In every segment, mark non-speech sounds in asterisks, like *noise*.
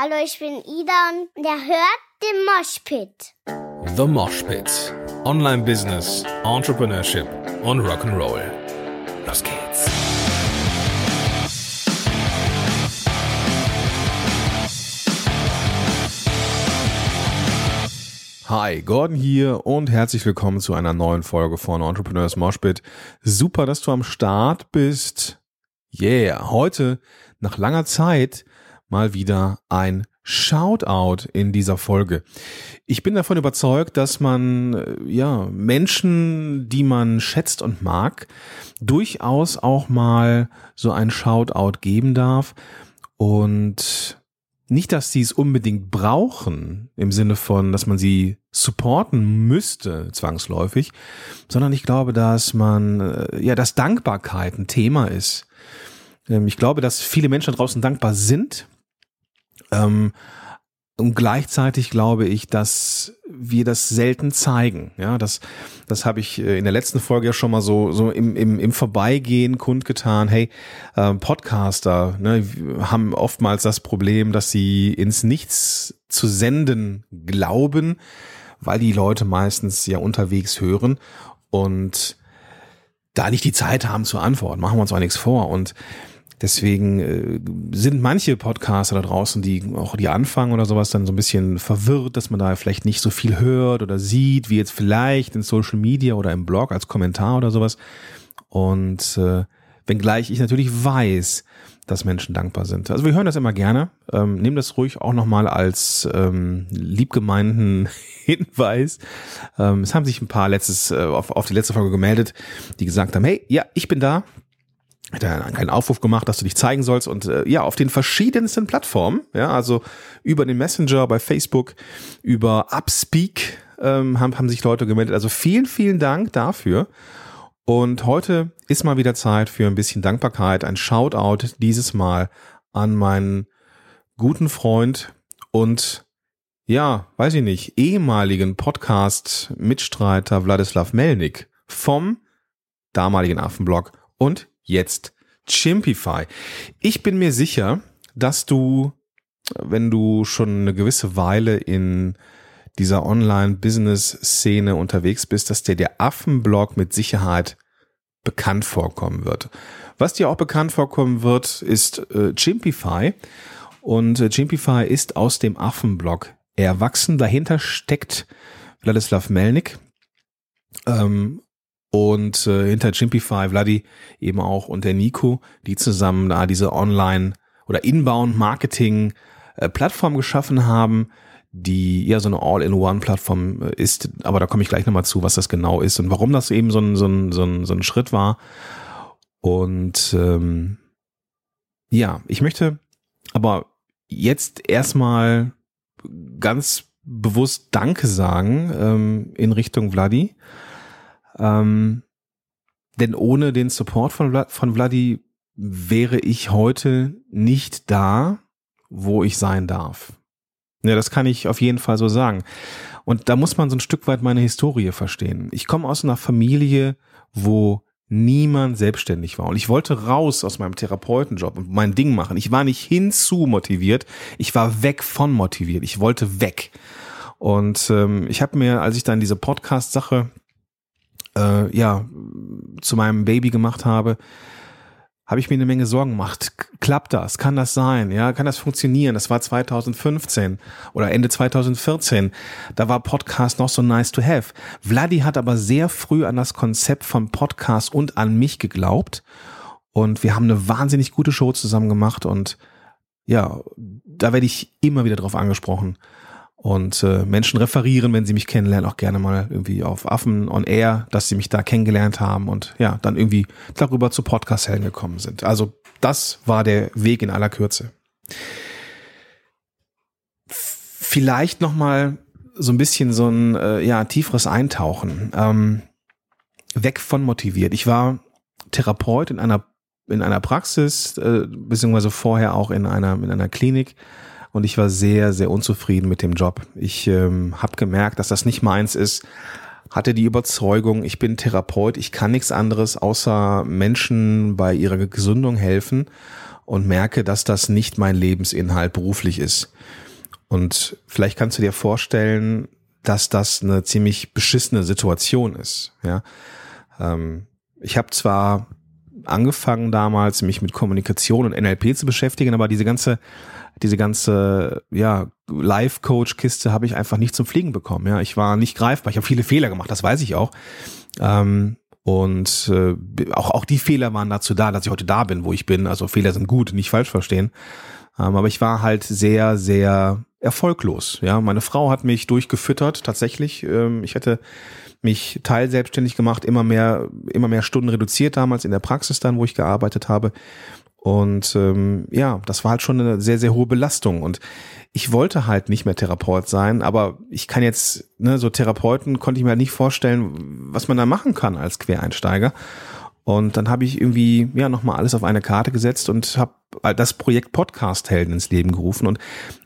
Hallo, ich bin Ida und der hört den Moshpit. The Mosh Pit. Online Business, Entrepreneurship und Rock'n'Roll. Los geht's. Hi, Gordon hier und herzlich willkommen zu einer neuen Folge von Entrepreneurs Moshpit. Super, dass du am Start bist. Yeah, heute nach langer Zeit mal wieder ein Shoutout in dieser Folge. Ich bin davon überzeugt, dass man äh, ja Menschen, die man schätzt und mag, durchaus auch mal so ein Shoutout geben darf und nicht, dass sie es unbedingt brauchen, im Sinne von, dass man sie supporten müsste, zwangsläufig, sondern ich glaube, dass man, äh, ja, dass Dankbarkeit ein Thema ist. Ähm, ich glaube, dass viele Menschen draußen dankbar sind. Ähm, und gleichzeitig glaube ich, dass wir das selten zeigen. Ja, das, das habe ich äh, in der letzten Folge ja schon mal so, so im, im, im Vorbeigehen kundgetan. Hey, äh, Podcaster ne, haben oftmals das Problem, dass sie ins Nichts zu senden glauben, weil die Leute meistens ja unterwegs hören und da nicht die Zeit haben zu antworten. Machen wir uns auch nichts vor. Und Deswegen äh, sind manche Podcaster da draußen, die auch die anfangen oder sowas, dann so ein bisschen verwirrt, dass man da vielleicht nicht so viel hört oder sieht, wie jetzt vielleicht in Social Media oder im Blog als Kommentar oder sowas. Und äh, wenngleich ich natürlich weiß, dass Menschen dankbar sind. Also wir hören das immer gerne. Ähm, nehmen das ruhig auch nochmal als ähm, liebgemeinten *laughs* Hinweis. Ähm, es haben sich ein paar letztes äh, auf, auf die letzte Folge gemeldet, die gesagt haben, hey, ja, ich bin da, hat er einen Aufruf gemacht, dass du dich zeigen sollst und äh, ja, auf den verschiedensten Plattformen, ja, also über den Messenger bei Facebook, über Upspeak ähm, haben, haben sich Leute gemeldet. Also vielen, vielen Dank dafür. Und heute ist mal wieder Zeit für ein bisschen Dankbarkeit, ein Shoutout dieses Mal an meinen guten Freund und ja, weiß ich nicht, ehemaligen Podcast-Mitstreiter Wladislav Melnik vom damaligen Affenblog und jetzt Chimpify. Ich bin mir sicher, dass du, wenn du schon eine gewisse Weile in dieser Online-Business-Szene unterwegs bist, dass dir der Affenblog mit Sicherheit bekannt vorkommen wird. Was dir auch bekannt vorkommen wird, ist äh, Chimpify. Und äh, Chimpify ist aus dem Affenblog erwachsen. Dahinter steckt Wladislav Melnik. Ähm, und äh, hinter Chimpify, Vladi eben auch und der Nico, die zusammen da diese Online- oder Inbound-Marketing äh, geschaffen haben, die ja so eine All-in-One-Plattform äh, ist. Aber da komme ich gleich nochmal zu, was das genau ist und warum das eben so ein, so ein, so ein, so ein Schritt war. Und ähm, ja, ich möchte aber jetzt erstmal ganz bewusst Danke sagen ähm, in Richtung Vladi ähm, denn ohne den Support von, Vlad, von Vladi wäre ich heute nicht da, wo ich sein darf. Ja, das kann ich auf jeden Fall so sagen. Und da muss man so ein Stück weit meine Historie verstehen. Ich komme aus einer Familie, wo niemand selbstständig war. Und ich wollte raus aus meinem Therapeutenjob und mein Ding machen. Ich war nicht hinzu motiviert, ich war weg von motiviert. Ich wollte weg. Und ähm, ich habe mir, als ich dann diese Podcast-Sache äh, ja, zu meinem Baby gemacht habe, habe ich mir eine Menge Sorgen gemacht. Klappt das? Kann das sein? Ja, kann das funktionieren? Das war 2015 oder Ende 2014. Da war Podcast noch so nice to have. Vladi hat aber sehr früh an das Konzept von Podcast und an mich geglaubt. Und wir haben eine wahnsinnig gute Show zusammen gemacht und ja, da werde ich immer wieder drauf angesprochen. Und äh, Menschen referieren, wenn sie mich kennenlernen, auch gerne mal irgendwie auf Affen on Air, dass sie mich da kennengelernt haben und ja, dann irgendwie darüber zu Podcast-Helden gekommen sind. Also das war der Weg in aller Kürze. Vielleicht noch mal so ein bisschen so ein äh, ja tieferes Eintauchen. Ähm, weg von motiviert. Ich war Therapeut in einer in einer Praxis äh, beziehungsweise vorher auch in einer in einer Klinik und ich war sehr, sehr unzufrieden mit dem Job. Ich ähm, habe gemerkt, dass das nicht meins ist, hatte die Überzeugung, ich bin Therapeut, ich kann nichts anderes außer Menschen bei ihrer Gesundung helfen und merke, dass das nicht mein Lebensinhalt beruflich ist. Und vielleicht kannst du dir vorstellen, dass das eine ziemlich beschissene Situation ist. Ja, ähm, ich habe zwar angefangen damals, mich mit Kommunikation und NLP zu beschäftigen, aber diese ganze diese ganze ja Life Coach Kiste habe ich einfach nicht zum Fliegen bekommen. Ja, ich war nicht greifbar. Ich habe viele Fehler gemacht, das weiß ich auch. Ähm, und äh, auch auch die Fehler waren dazu da, dass ich heute da bin, wo ich bin. Also Fehler sind gut, nicht falsch verstehen. Ähm, aber ich war halt sehr sehr erfolglos. Ja, meine Frau hat mich durchgefüttert tatsächlich. Ähm, ich hätte mich teilselbstständig gemacht, immer mehr, immer mehr Stunden reduziert damals in der Praxis dann, wo ich gearbeitet habe. Und ähm, ja, das war halt schon eine sehr, sehr hohe Belastung. Und ich wollte halt nicht mehr Therapeut sein, aber ich kann jetzt, ne, so Therapeuten konnte ich mir halt nicht vorstellen, was man da machen kann als Quereinsteiger. Und dann habe ich irgendwie ja nochmal alles auf eine Karte gesetzt und habe das Projekt Podcast Helden ins Leben gerufen und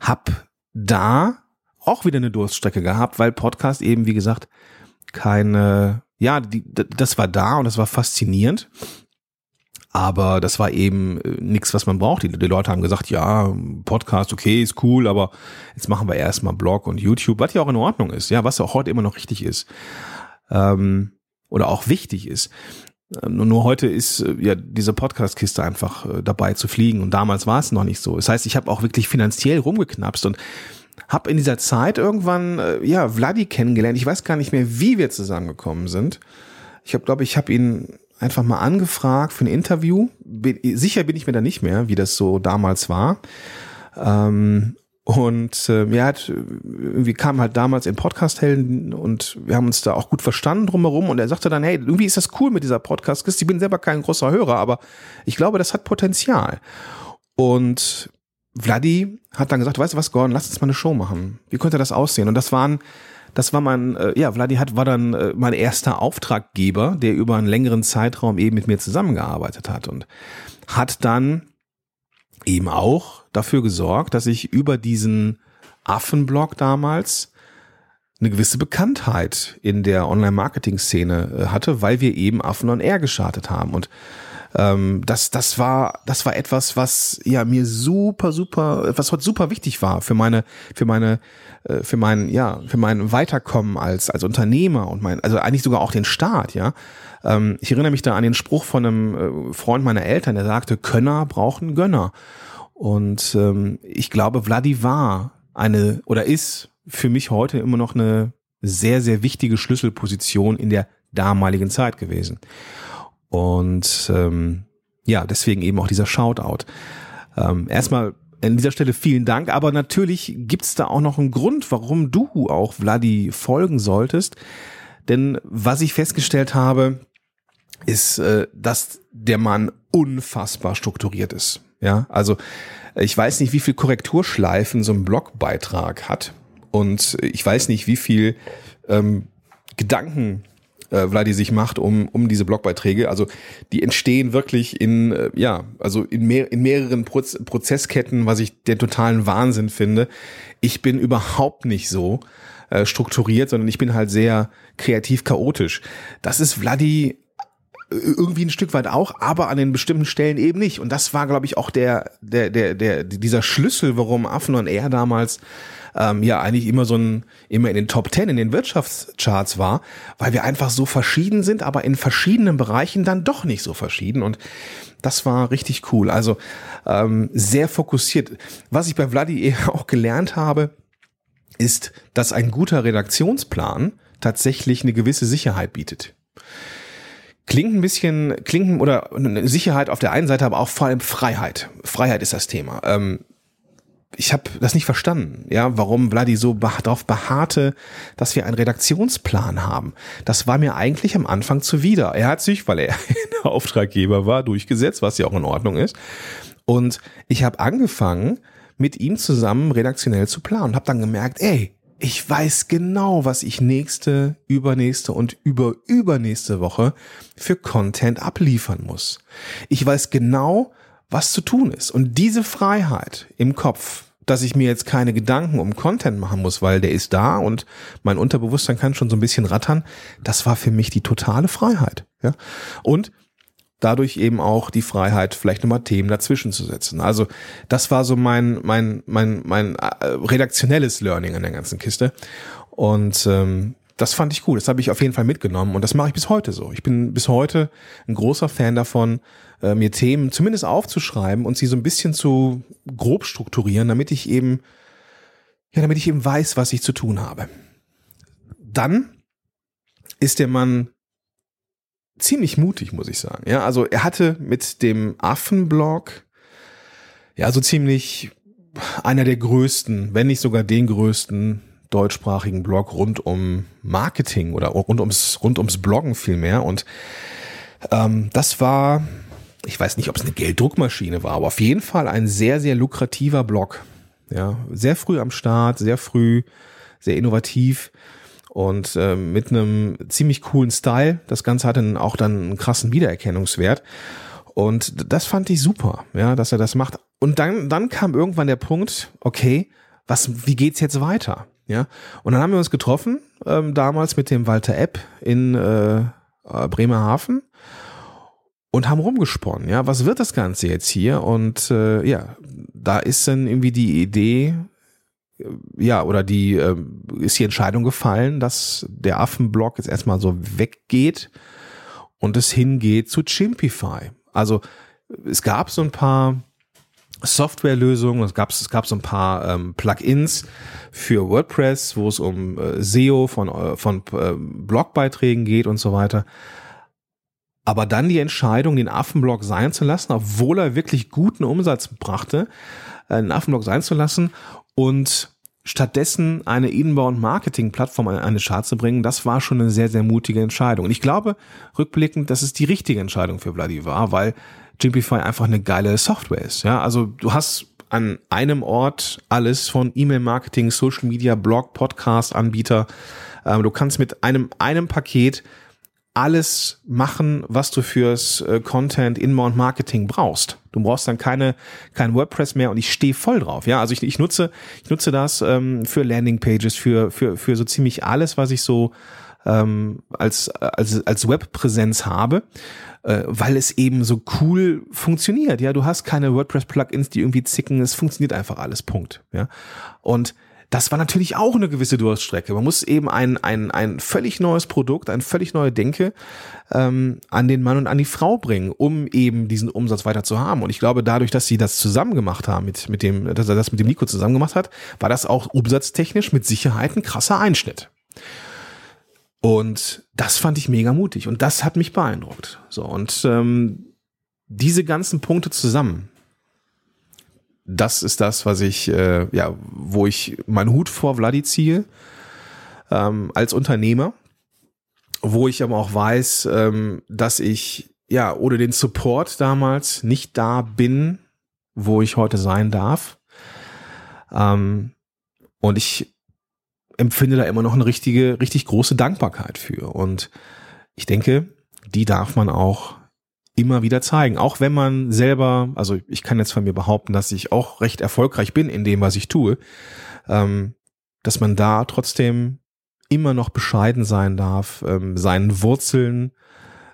habe da auch wieder eine Durststrecke gehabt, weil Podcast eben, wie gesagt, keine, ja, die, das war da und das war faszinierend. Aber das war eben äh, nichts, was man braucht. Die, die, Leute haben gesagt, ja, Podcast, okay, ist cool, aber jetzt machen wir erstmal Blog und YouTube, was ja auch in Ordnung ist, ja, was auch heute immer noch richtig ist. Ähm, oder auch wichtig ist. Ähm, nur heute ist äh, ja diese Podcast-Kiste einfach äh, dabei zu fliegen und damals war es noch nicht so. Das heißt, ich habe auch wirklich finanziell rumgeknapst und habe in dieser Zeit irgendwann ja Vladi kennengelernt. Ich weiß gar nicht mehr, wie wir zusammengekommen sind. Ich habe, glaube ich, habe ihn einfach mal angefragt für ein Interview. Bin, sicher bin ich mir da nicht mehr, wie das so damals war. Ähm, und äh, ja, hat, irgendwie kam halt damals in Podcast-Helden und wir haben uns da auch gut verstanden drumherum und er sagte dann, hey, irgendwie ist das cool mit dieser podcast Ich bin selber kein großer Hörer, aber ich glaube, das hat Potenzial. Und Vladi hat dann gesagt, weißt du was, Gordon, lass uns mal eine Show machen. Wie könnte das aussehen? Und das waren, das war mein, äh, ja, Vladi hat, war dann äh, mein erster Auftraggeber, der über einen längeren Zeitraum eben mit mir zusammengearbeitet hat und hat dann eben auch dafür gesorgt, dass ich über diesen Affenblog damals eine gewisse Bekanntheit in der Online-Marketing-Szene äh, hatte, weil wir eben Affen on Air gestartet haben. Und ähm, das, das war, das war etwas, was ja mir super, super, was heute super wichtig war für meine, für meine, äh, für mein, ja, für mein Weiterkommen als, als Unternehmer und mein, also eigentlich sogar auch den Start, ja. Ähm, ich erinnere mich da an den Spruch von einem äh, Freund meiner Eltern, der sagte, Könner brauchen Gönner. Und ähm, ich glaube, Vladi war eine oder ist für mich heute immer noch eine sehr, sehr wichtige Schlüsselposition in der damaligen Zeit gewesen. Und ähm, ja, deswegen eben auch dieser Shoutout. Ähm, erstmal an dieser Stelle vielen Dank, aber natürlich gibt's da auch noch einen Grund, warum du auch Vladi folgen solltest. Denn was ich festgestellt habe, ist, äh, dass der Mann unfassbar strukturiert ist. Ja, also ich weiß nicht, wie viel Korrekturschleifen so ein Blogbeitrag hat und ich weiß nicht, wie viel ähm, Gedanken äh, Vladi sich macht um, um diese Blogbeiträge. Also die entstehen wirklich in, äh, ja, also in, mehr, in mehreren Proz Prozessketten, was ich den totalen Wahnsinn finde. Ich bin überhaupt nicht so äh, strukturiert, sondern ich bin halt sehr kreativ chaotisch. Das ist Vladi irgendwie ein Stück weit auch, aber an den bestimmten Stellen eben nicht. Und das war, glaube ich, auch der, der, der, der, dieser Schlüssel, warum Affen und er damals ähm, ja eigentlich immer so ein, immer in den Top Ten in den Wirtschaftscharts war, weil wir einfach so verschieden sind, aber in verschiedenen Bereichen dann doch nicht so verschieden. Und das war richtig cool. Also ähm, sehr fokussiert. Was ich bei Vladi *laughs* auch gelernt habe, ist, dass ein guter Redaktionsplan tatsächlich eine gewisse Sicherheit bietet. Klingt ein bisschen, klingt oder Sicherheit auf der einen Seite, aber auch vor allem Freiheit. Freiheit ist das Thema. Ähm, ich habe das nicht verstanden, ja, warum Vladi so darauf beharrte, dass wir einen Redaktionsplan haben. Das war mir eigentlich am Anfang zuwider. Er hat sich, weil er *laughs* Auftraggeber war, durchgesetzt, was ja auch in Ordnung ist. Und ich habe angefangen, mit ihm zusammen redaktionell zu planen. Habe dann gemerkt, ey, ich weiß genau, was ich nächste, übernächste und über übernächste Woche für Content abliefern muss. Ich weiß genau, was zu tun ist. Und diese Freiheit im Kopf, dass ich mir jetzt keine Gedanken um Content machen muss, weil der ist da und mein Unterbewusstsein kann schon so ein bisschen rattern, das war für mich die totale Freiheit. Ja? Und dadurch eben auch die Freiheit, vielleicht nochmal Themen dazwischen zu setzen. Also das war so mein, mein, mein, mein äh, redaktionelles Learning an der ganzen Kiste. Und ähm, das fand ich cool. Das habe ich auf jeden Fall mitgenommen und das mache ich bis heute so. Ich bin bis heute ein großer Fan davon, äh, mir Themen zumindest aufzuschreiben und sie so ein bisschen zu grob strukturieren, damit ich eben, ja, damit ich eben weiß, was ich zu tun habe. Dann ist der Mann ziemlich mutig, muss ich sagen. Ja, also er hatte mit dem Affenblog ja so ziemlich einer der größten, wenn nicht sogar den größten deutschsprachigen Blog rund um Marketing oder rund ums rund ums Bloggen vielmehr und ähm, das war ich weiß nicht, ob es eine Gelddruckmaschine war, aber auf jeden Fall ein sehr sehr lukrativer Blog. Ja, sehr früh am Start, sehr früh, sehr innovativ und äh, mit einem ziemlich coolen Style. Das Ganze hatte auch dann einen krassen Wiedererkennungswert. Und das fand ich super, ja, dass er das macht. Und dann, dann kam irgendwann der Punkt, okay, was, wie geht's jetzt weiter? Ja, und dann haben wir uns getroffen, ähm, damals mit dem Walter Epp in äh, äh Bremerhaven und haben rumgesponnen, ja, was wird das Ganze jetzt hier? Und äh, ja, da ist dann irgendwie die Idee ja, oder die äh, ist die Entscheidung gefallen, dass der Affenblock jetzt erstmal so weggeht und es hingeht zu Chimpify. Also es gab so ein paar Softwarelösungen, es gab, es gab so ein paar ähm, Plugins für WordPress, wo es um äh, SEO von, äh, von äh, Blogbeiträgen geht und so weiter. Aber dann die Entscheidung, den Affenblog sein zu lassen, obwohl er wirklich guten Umsatz brachte, äh, den Affenblog sein zu lassen und stattdessen eine Inbound-Marketing-Plattform an eine Chart zu bringen, das war schon eine sehr, sehr mutige Entscheidung. Und ich glaube, rückblickend, dass es die richtige Entscheidung für Vladi war, weil Gimpify einfach eine geile Software ist. Ja, also du hast an einem Ort alles von E-Mail-Marketing, Social Media, Blog, Podcast, Anbieter. Ähm, du kannst mit einem, einem Paket alles machen, was du fürs äh, Content Inbound Marketing brauchst. Du brauchst dann keine kein WordPress mehr und ich stehe voll drauf. Ja, also ich, ich nutze ich nutze das ähm, für Landing Pages, für für für so ziemlich alles, was ich so ähm, als als als Webpräsenz habe, äh, weil es eben so cool funktioniert. Ja, du hast keine WordPress Plugins, die irgendwie zicken. Es funktioniert einfach alles. Punkt. Ja, und das war natürlich auch eine gewisse Durststrecke. Man muss eben ein, ein, ein völlig neues Produkt, ein völlig neue Denke ähm, an den Mann und an die Frau bringen, um eben diesen Umsatz weiter zu haben. Und ich glaube, dadurch, dass sie das zusammen gemacht haben, mit, mit dem, dass er das mit dem Nico zusammen gemacht hat, war das auch umsatztechnisch mit Sicherheit ein krasser Einschnitt. Und das fand ich mega mutig und das hat mich beeindruckt. So und ähm, diese ganzen Punkte zusammen, das ist das, was ich, äh, ja, wo ich meinen Hut vor Vladi ziehe, ähm, als Unternehmer, wo ich aber auch weiß, ähm, dass ich, ja, ohne den Support damals nicht da bin, wo ich heute sein darf. Ähm, und ich empfinde da immer noch eine richtige, richtig große Dankbarkeit für. Und ich denke, die darf man auch immer wieder zeigen. Auch wenn man selber, also ich kann jetzt von mir behaupten, dass ich auch recht erfolgreich bin in dem, was ich tue, ähm, dass man da trotzdem immer noch bescheiden sein darf, ähm, seinen Wurzeln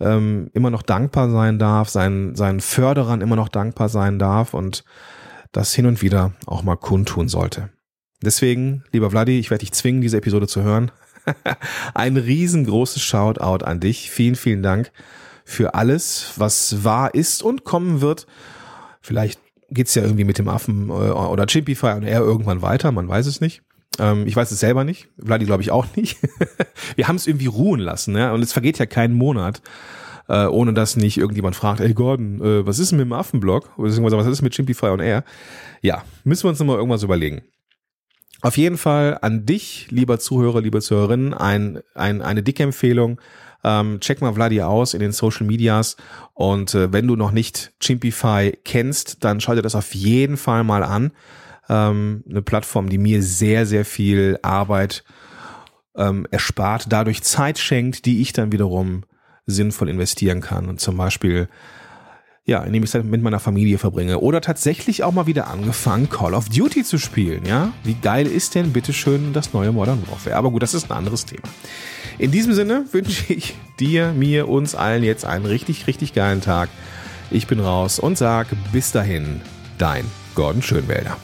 ähm, immer noch dankbar sein darf, seinen, seinen Förderern immer noch dankbar sein darf und das hin und wieder auch mal kundtun sollte. Deswegen, lieber Vladi, ich werde dich zwingen, diese Episode zu hören. *laughs* Ein riesengroßes Shoutout an dich. Vielen, vielen Dank für alles, was wahr ist und kommen wird. Vielleicht geht's ja irgendwie mit dem Affen äh, oder Chimpify und er irgendwann weiter, man weiß es nicht. Ähm, ich weiß es selber nicht, Vladi glaube ich auch nicht. *laughs* Wir haben es irgendwie ruhen lassen, ja, und es vergeht ja kein Monat, äh, ohne dass nicht irgendjemand fragt, ey Gordon, äh, was ist denn mit dem Affenblog? Oder was ist mit Chimpify und er? Ja, müssen wir uns nochmal irgendwas überlegen. Auf jeden Fall an dich, lieber Zuhörer, liebe Zuhörerinnen, ein, ein, eine dicke Empfehlung. Ähm, check mal Vladi aus in den Social Medias und äh, wenn du noch nicht Chimpify kennst, dann schau dir das auf jeden Fall mal an. Ähm, eine Plattform, die mir sehr, sehr viel Arbeit ähm, erspart, dadurch Zeit schenkt, die ich dann wiederum sinnvoll investieren kann und zum Beispiel ja, indem ich Zeit mit meiner Familie verbringe. Oder tatsächlich auch mal wieder angefangen, Call of Duty zu spielen, ja? Wie geil ist denn bitteschön das neue Modern Warfare? Aber gut, das ist ein anderes Thema. In diesem Sinne *laughs* wünsche ich dir, mir, uns allen jetzt einen richtig, richtig geilen Tag. Ich bin raus und sage bis dahin, dein Gordon Schönwälder.